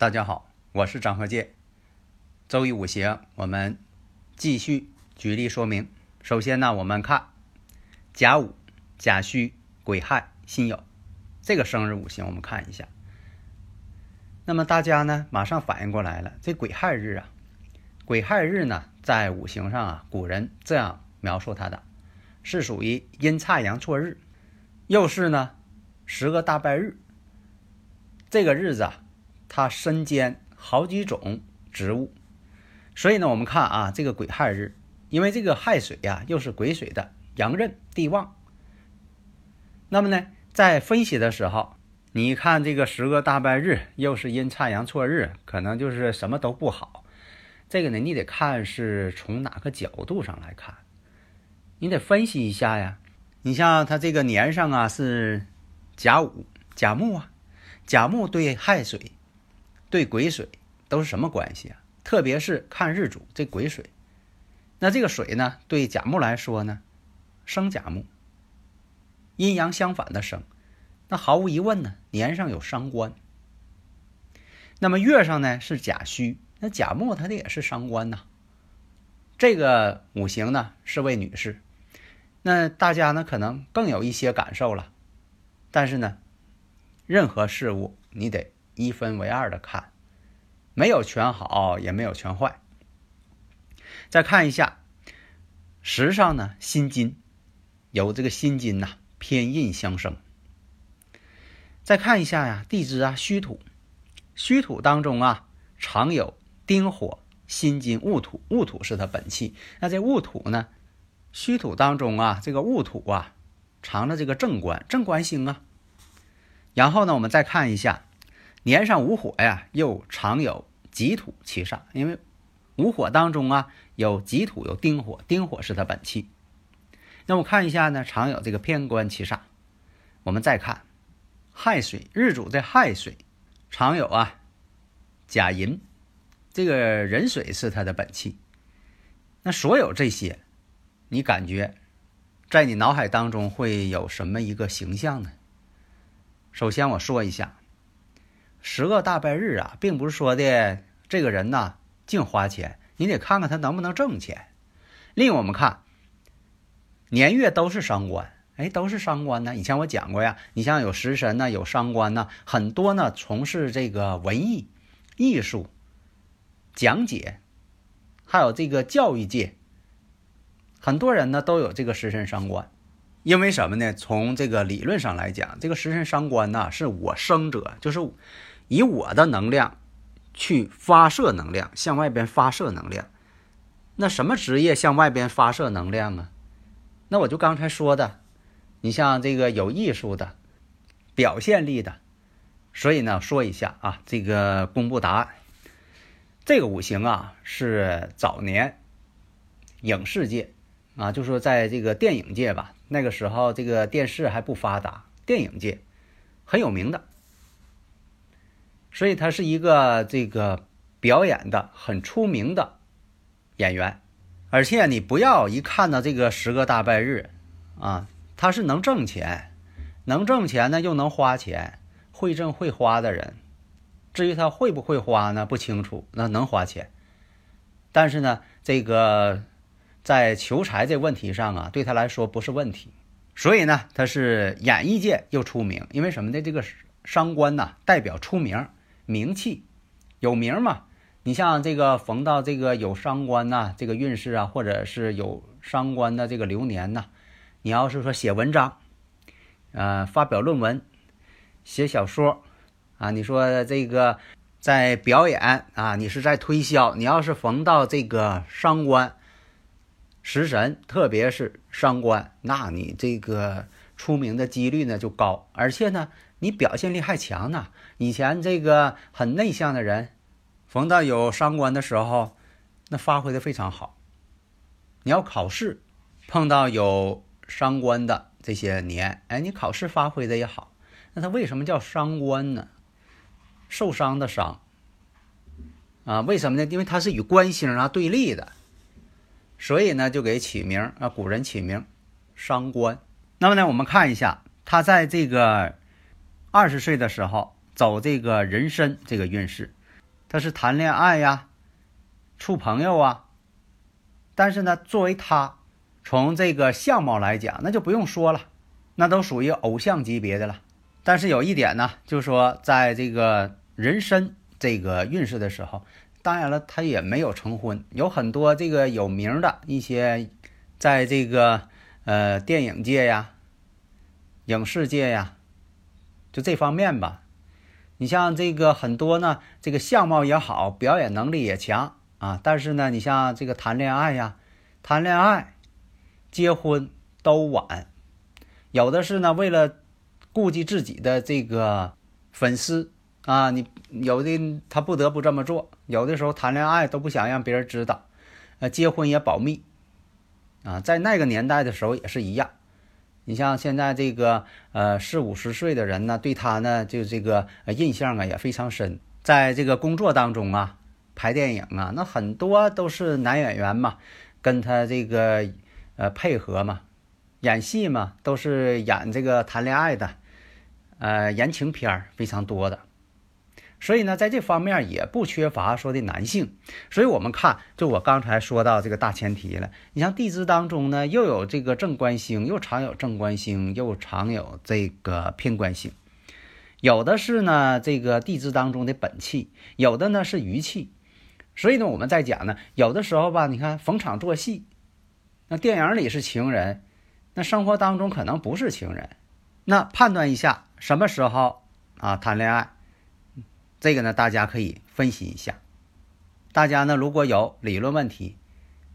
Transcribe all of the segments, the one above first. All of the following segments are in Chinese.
大家好，我是张和介。周易五行，我们继续举例说明。首先呢，我们看甲午、甲戌、癸亥、辛酉这个生日五行，我们看一下。那么大家呢，马上反应过来了，这癸亥日啊，癸亥日呢，在五行上啊，古人这样描述它的，是属于阴差阳错日，又是呢十个大败日。这个日子啊。它身兼好几种职务，所以呢，我们看啊，这个癸亥日，因为这个亥水呀，又是癸水的阳刃地旺。那么呢，在分析的时候，你看这个十个大败日，又是阴差阳错日，可能就是什么都不好。这个呢，你得看是从哪个角度上来看，你得分析一下呀。你像它这个年上啊是甲午甲木啊，甲木对亥水。对癸水都是什么关系啊？特别是看日主这癸水，那这个水呢，对甲木来说呢，生甲木，阴阳相反的生，那毫无疑问呢，年上有伤官。那么月上呢是甲戌，那甲木它的也是伤官呐。这个五行呢是位女士，那大家呢可能更有一些感受了。但是呢，任何事物你得。一分为二的看，没有全好，也没有全坏。再看一下时上呢，辛金有这个辛金呐，偏印相生。再看一下呀，地支啊，戌土，戌土当中啊，常有丁火、辛金、戊土，戊土是它本气。那这戊土呢，戌土当中啊，这个戊土啊，藏着这个正官，正官星啊。然后呢，我们再看一下。年上无火呀，又常有己土其煞，因为无火当中啊有己土有丁火，丁火是它本气。那我看一下呢，常有这个偏官其煞。我们再看亥水，日主在亥水，常有啊甲寅，这个壬水是它的本气。那所有这些，你感觉在你脑海当中会有什么一个形象呢？首先我说一下。十个大拜日啊，并不是说的这个人呢净花钱，你得看看他能不能挣钱。另我们看年月都是伤官，哎，都是伤官呢。以前我讲过呀，你像有食神呢，有伤官呢，很多呢从事这个文艺、艺术、讲解，还有这个教育界，很多人呢都有这个食神伤官。因为什么呢？从这个理论上来讲，这个食神伤官呢，是我生者，就是。以我的能量去发射能量，向外边发射能量。那什么职业向外边发射能量啊？那我就刚才说的，你像这个有艺术的、表现力的。所以呢，说一下啊，这个公布答案。这个五行啊，是早年影视界啊，就说在这个电影界吧，那个时候这个电视还不发达，电影界很有名的。所以他是一个这个表演的很出名的演员，而且你不要一看到这个十个大败日，啊，他是能挣钱，能挣钱呢又能花钱，会挣会花的人。至于他会不会花呢？不清楚。那能花钱，但是呢，这个在求财这问题上啊，对他来说不是问题。所以呢，他是演艺界又出名，因为什么呢？这个商官呐，代表出名。名气有名嘛？你像这个逢到这个有伤官呐，这个运势啊，或者是有伤官的这个流年呐，你要是说写文章，呃，发表论文，写小说啊，你说这个在表演啊，你是在推销。你要是逢到这个伤官、食神，特别是伤官，那你这个出名的几率呢就高，而且呢，你表现力还强呢。以前这个很内向的人，逢到有伤官的时候，那发挥的非常好。你要考试，碰到有伤官的这些年，哎，你考试发挥的也好。那他为什么叫伤官呢？受伤的伤啊？为什么呢？因为它是与官星啊对立的，所以呢就给起名啊。古人起名伤官。那么呢，我们看一下他在这个二十岁的时候走这个人参这个运势，他是谈恋爱呀，处朋友啊。但是呢，作为他从这个相貌来讲，那就不用说了，那都属于偶像级别的了。但是有一点呢，就是说，在这个人参这个运势的时候，当然了，他也没有成婚。有很多这个有名的一些，在这个呃电影界呀、影视界呀，就这方面吧。你像这个很多呢，这个相貌也好，表演能力也强啊。但是呢，你像这个谈恋爱呀、谈恋爱、结婚都晚，有的是呢，为了。顾及自己的这个粉丝啊，你有的他不得不这么做，有的时候谈恋爱都不想让别人知道，呃，结婚也保密啊，在那个年代的时候也是一样。你像现在这个呃四五十岁的人呢，对他呢就这个印象啊也非常深，在这个工作当中啊，拍电影啊，那很多都是男演员嘛，跟他这个呃配合嘛，演戏嘛，都是演这个谈恋爱的。呃，言情片儿非常多的，所以呢，在这方面也不缺乏说的男性。所以我们看，就我刚才说到这个大前提了。你像地支当中呢，又有这个正官星，又常有正官星，又常有这个偏官星。有的是呢，这个地支当中的本气，有的呢是余气。所以呢，我们在讲呢，有的时候吧，你看逢场作戏，那电影里是情人，那生活当中可能不是情人。那判断一下。什么时候啊谈恋爱？这个呢，大家可以分析一下。大家呢，如果有理论问题，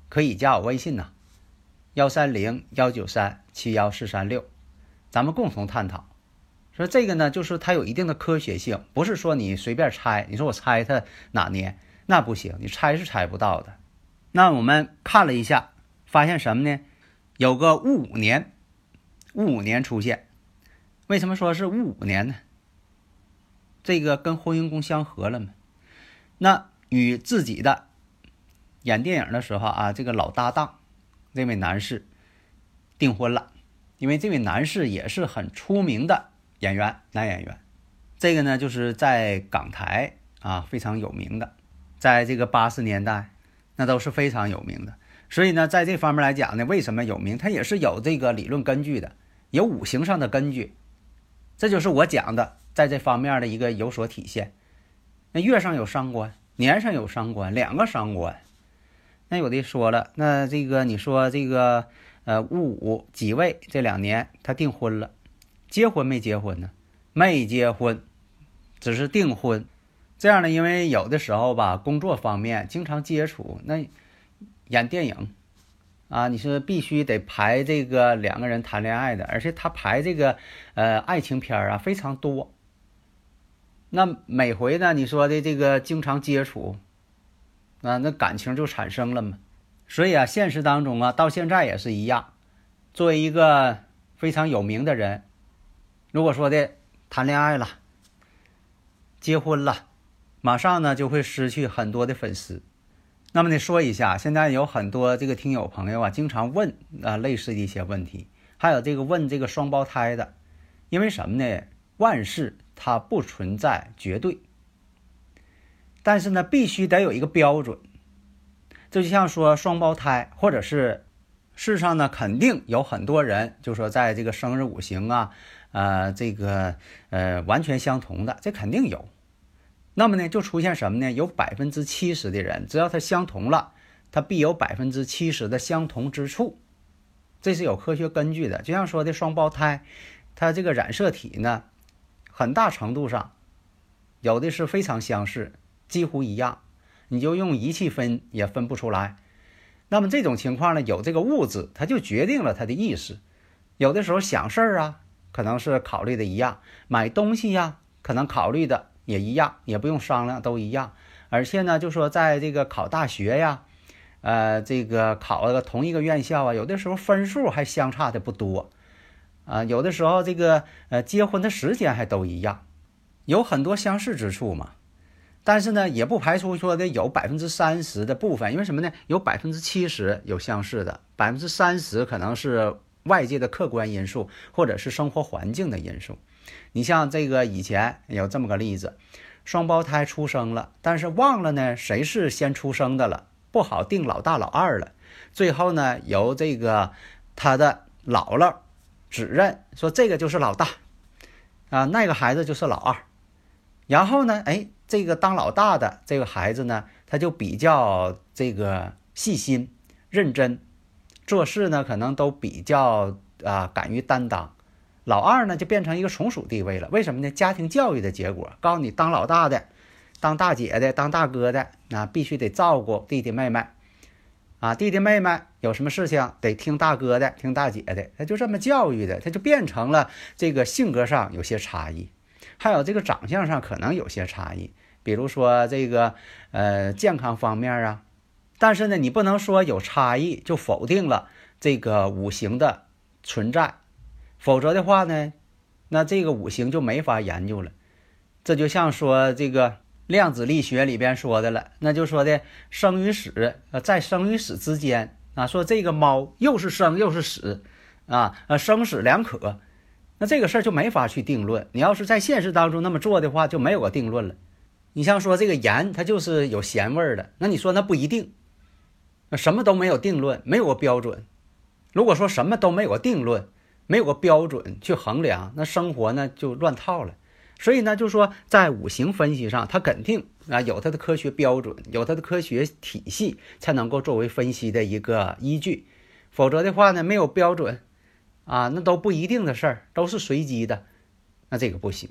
可以加我微信呐，幺三零幺九三七幺四三六，咱们共同探讨。说这个呢，就是它有一定的科学性，不是说你随便猜。你说我猜它哪年，那不行，你猜是猜不到的。那我们看了一下，发现什么呢？有个戊午年，戊午年出现。为什么说是戊午年呢？这个跟婚姻宫相合了嘛？那与自己的演电影的时候啊，这个老搭档这位男士订婚了，因为这位男士也是很出名的演员，男演员。这个呢，就是在港台啊非常有名的，在这个八十年代那都是非常有名的。所以呢，在这方面来讲呢，为什么有名？他也是有这个理论根据的，有五行上的根据。这就是我讲的，在这方面的一个有所体现。那月上有伤官，年上有伤官，两个伤官。那有的说了，那这个你说这个呃戊午己未这两年他订婚了，结婚没结婚呢？没结婚，只是订婚。这样呢，因为有的时候吧，工作方面经常接触，那演电影。啊，你是必须得排这个两个人谈恋爱的，而且他排这个呃爱情片啊非常多。那每回呢，你说的这个经常接触，啊，那感情就产生了嘛。所以啊，现实当中啊，到现在也是一样。作为一个非常有名的人，如果说的谈恋爱了、结婚了，马上呢就会失去很多的粉丝。那么呢，说一下，现在有很多这个听友朋友啊，经常问啊类似的一些问题，还有这个问这个双胞胎的，因为什么呢？万事它不存在绝对，但是呢，必须得有一个标准。这就像说双胞胎，或者是世上呢，肯定有很多人，就说在这个生日五行啊，呃，这个呃完全相同的，这肯定有。那么呢，就出现什么呢？有百分之七十的人，只要他相同了，他必有百分之七十的相同之处，这是有科学根据的。就像说的双胞胎，它这个染色体呢，很大程度上有的是非常相似，几乎一样，你就用仪器分也分不出来。那么这种情况呢，有这个物质，它就决定了它的意思。有的时候想事儿啊，可能是考虑的一样；买东西呀，可能考虑的也一样，也不用商量，都一样。而且呢，就说在这个考大学呀，呃，这个考了同一个院校啊，有的时候分数还相差的不多。啊，有的时候这个呃结婚的时间还都一样，有很多相似之处嘛。但是呢，也不排除说的有百分之三十的部分，因为什么呢？有百分之七十有相似的，百分之三十可能是外界的客观因素，或者是生活环境的因素。你像这个以前有这么个例子，双胞胎出生了，但是忘了呢谁是先出生的了，不好定老大老二了。最后呢，由这个他的姥姥。指认说这个就是老大，啊，那个孩子就是老二。然后呢，哎，这个当老大的这个孩子呢，他就比较这个细心、认真，做事呢可能都比较啊敢于担当。老二呢就变成一个从属地位了。为什么呢？家庭教育的结果，告诉你当老大的、当大姐的、当大哥的，那必须得照顾弟弟妹妹。啊，弟弟妹妹有什么事情得听大哥的，听大姐的，他就这么教育的，他就变成了这个性格上有些差异，还有这个长相上可能有些差异，比如说这个呃健康方面啊，但是呢，你不能说有差异就否定了这个五行的存在，否则的话呢，那这个五行就没法研究了，这就像说这个。量子力学里边说的了，那就说的生与死，呃，在生与死之间啊，说这个猫又是生又是死，啊，呃，生死两可，那这个事儿就没法去定论。你要是在现实当中那么做的话，就没有个定论了。你像说这个盐，它就是有咸味儿的，那你说那不一定，那什么都没有定论，没有个标准。如果说什么都没有个定论，没有个标准去衡量，那生活呢就乱套了。所以呢，就说在五行分析上，它肯定啊有它的科学标准，有它的科学体系，才能够作为分析的一个依据。否则的话呢，没有标准，啊，那都不一定的事儿，都是随机的，那这个不行。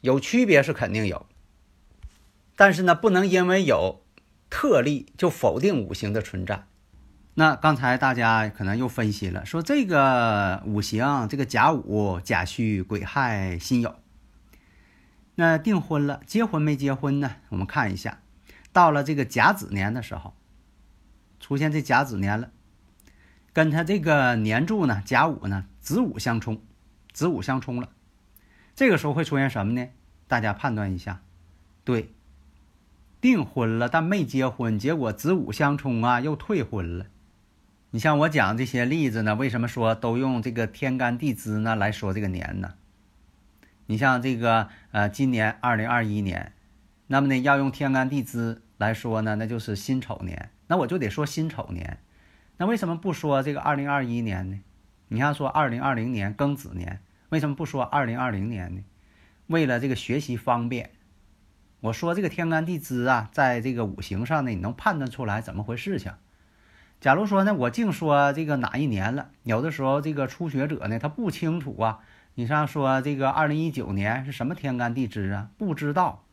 有区别是肯定有，但是呢，不能因为有特例就否定五行的存在。那刚才大家可能又分析了，说这个五行，这个甲午、甲戌、癸亥、辛酉。那订婚了，结婚没结婚呢？我们看一下，到了这个甲子年的时候，出现这甲子年了，跟他这个年柱呢，甲午呢，子午相冲，子午相冲了，这个时候会出现什么呢？大家判断一下。对，订婚了，但没结婚，结果子午相冲啊，又退婚了。你像我讲这些例子呢，为什么说都用这个天干地支呢来说这个年呢？你像这个呃，今年二零二一年，那么呢，要用天干地支来说呢，那就是辛丑年。那我就得说辛丑年。那为什么不说这个二零二一年呢？你像说二零二零年庚子年，为什么不说二零二零年呢？为了这个学习方便，我说这个天干地支啊，在这个五行上呢，你能判断出来怎么回事情。假如说呢，我净说这个哪一年了，有的时候这个初学者呢，他不清楚啊。你像说这个二零一九年是什么天干地支啊？不知道，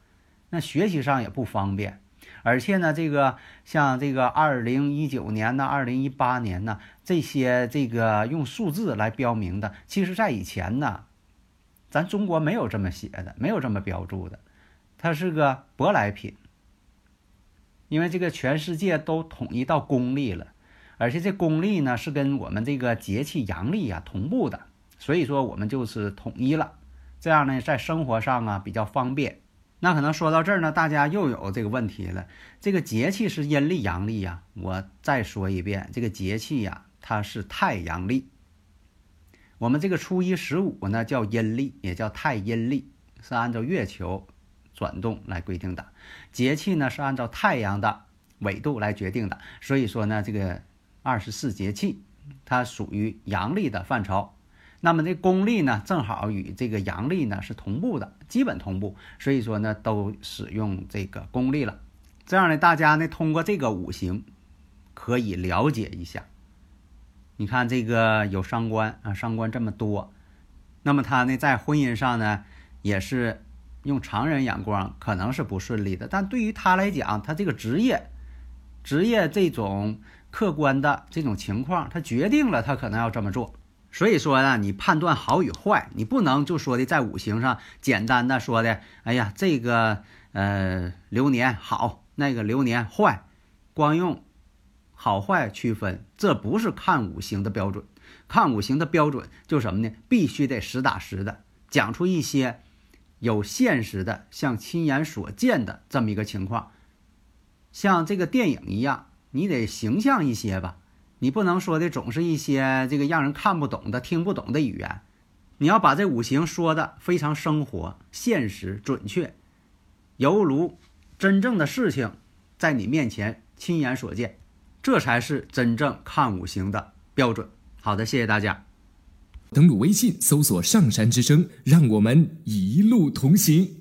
那学习上也不方便。而且呢，这个像这个二零一九年呢、二零一八年呢，这些这个用数字来标明的，其实在以前呢，咱中国没有这么写的，没有这么标注的，它是个舶来品。因为这个全世界都统一到公历了，而且这公历呢是跟我们这个节气阳历啊同步的。所以说我们就是统一了，这样呢，在生活上啊比较方便。那可能说到这儿呢，大家又有这个问题了：这个节气是阴历阳历呀？我再说一遍，这个节气呀，它是太阳历。我们这个初一十五呢叫阴历，也叫太阴历，是按照月球转动来规定的。节气呢是按照太阳的纬度来决定的。所以说呢，这个二十四节气它属于阳历的范畴。那么这公历呢，正好与这个阳历呢是同步的，基本同步，所以说呢都使用这个公历了。这样呢，大家呢通过这个五行可以了解一下。你看这个有伤官啊，伤官这么多，那么他呢在婚姻上呢也是用常人眼光可能是不顺利的，但对于他来讲，他这个职业，职业这种客观的这种情况，他决定了他可能要这么做。所以说呢，你判断好与坏，你不能就说的在五行上简单的说的，哎呀，这个呃流年好，那个流年坏，光用好坏区分，这不是看五行的标准。看五行的标准就什么呢？必须得实打实的讲出一些有现实的、像亲眼所见的这么一个情况，像这个电影一样，你得形象一些吧。你不能说的总是一些这个让人看不懂的、听不懂的语言，你要把这五行说的非常生活、现实、准确，犹如真正的事情在你面前亲眼所见，这才是真正看五行的标准。好的，谢谢大家。登录微信搜索“上山之声”，让我们一路同行。